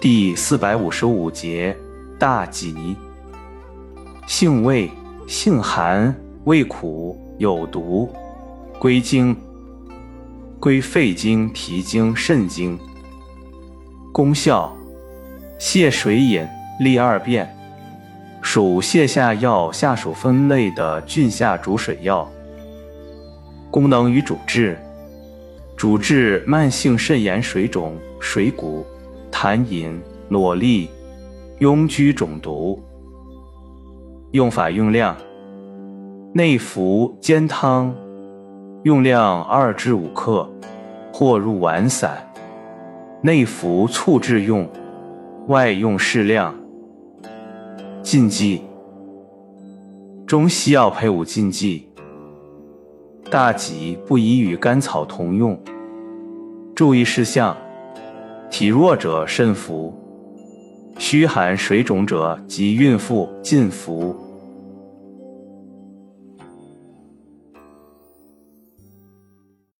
第四百五十五节，大吉。性味，性寒，味苦，有毒，归经，归肺经、脾经、肾经。功效，泻水饮，利二便，属泻下药下属分类的菌下逐水药。功能与主治，主治慢性肾炎水肿、水谷。痰饮、裸痢、痈疽肿毒。用法用量：内服煎汤，用量二至五克，或入丸散；内服醋制用，外用适量。禁忌：中西药配伍禁忌。大戟不宜与甘草同用。注意事项。体弱者慎服，虚寒水肿者及孕妇禁服。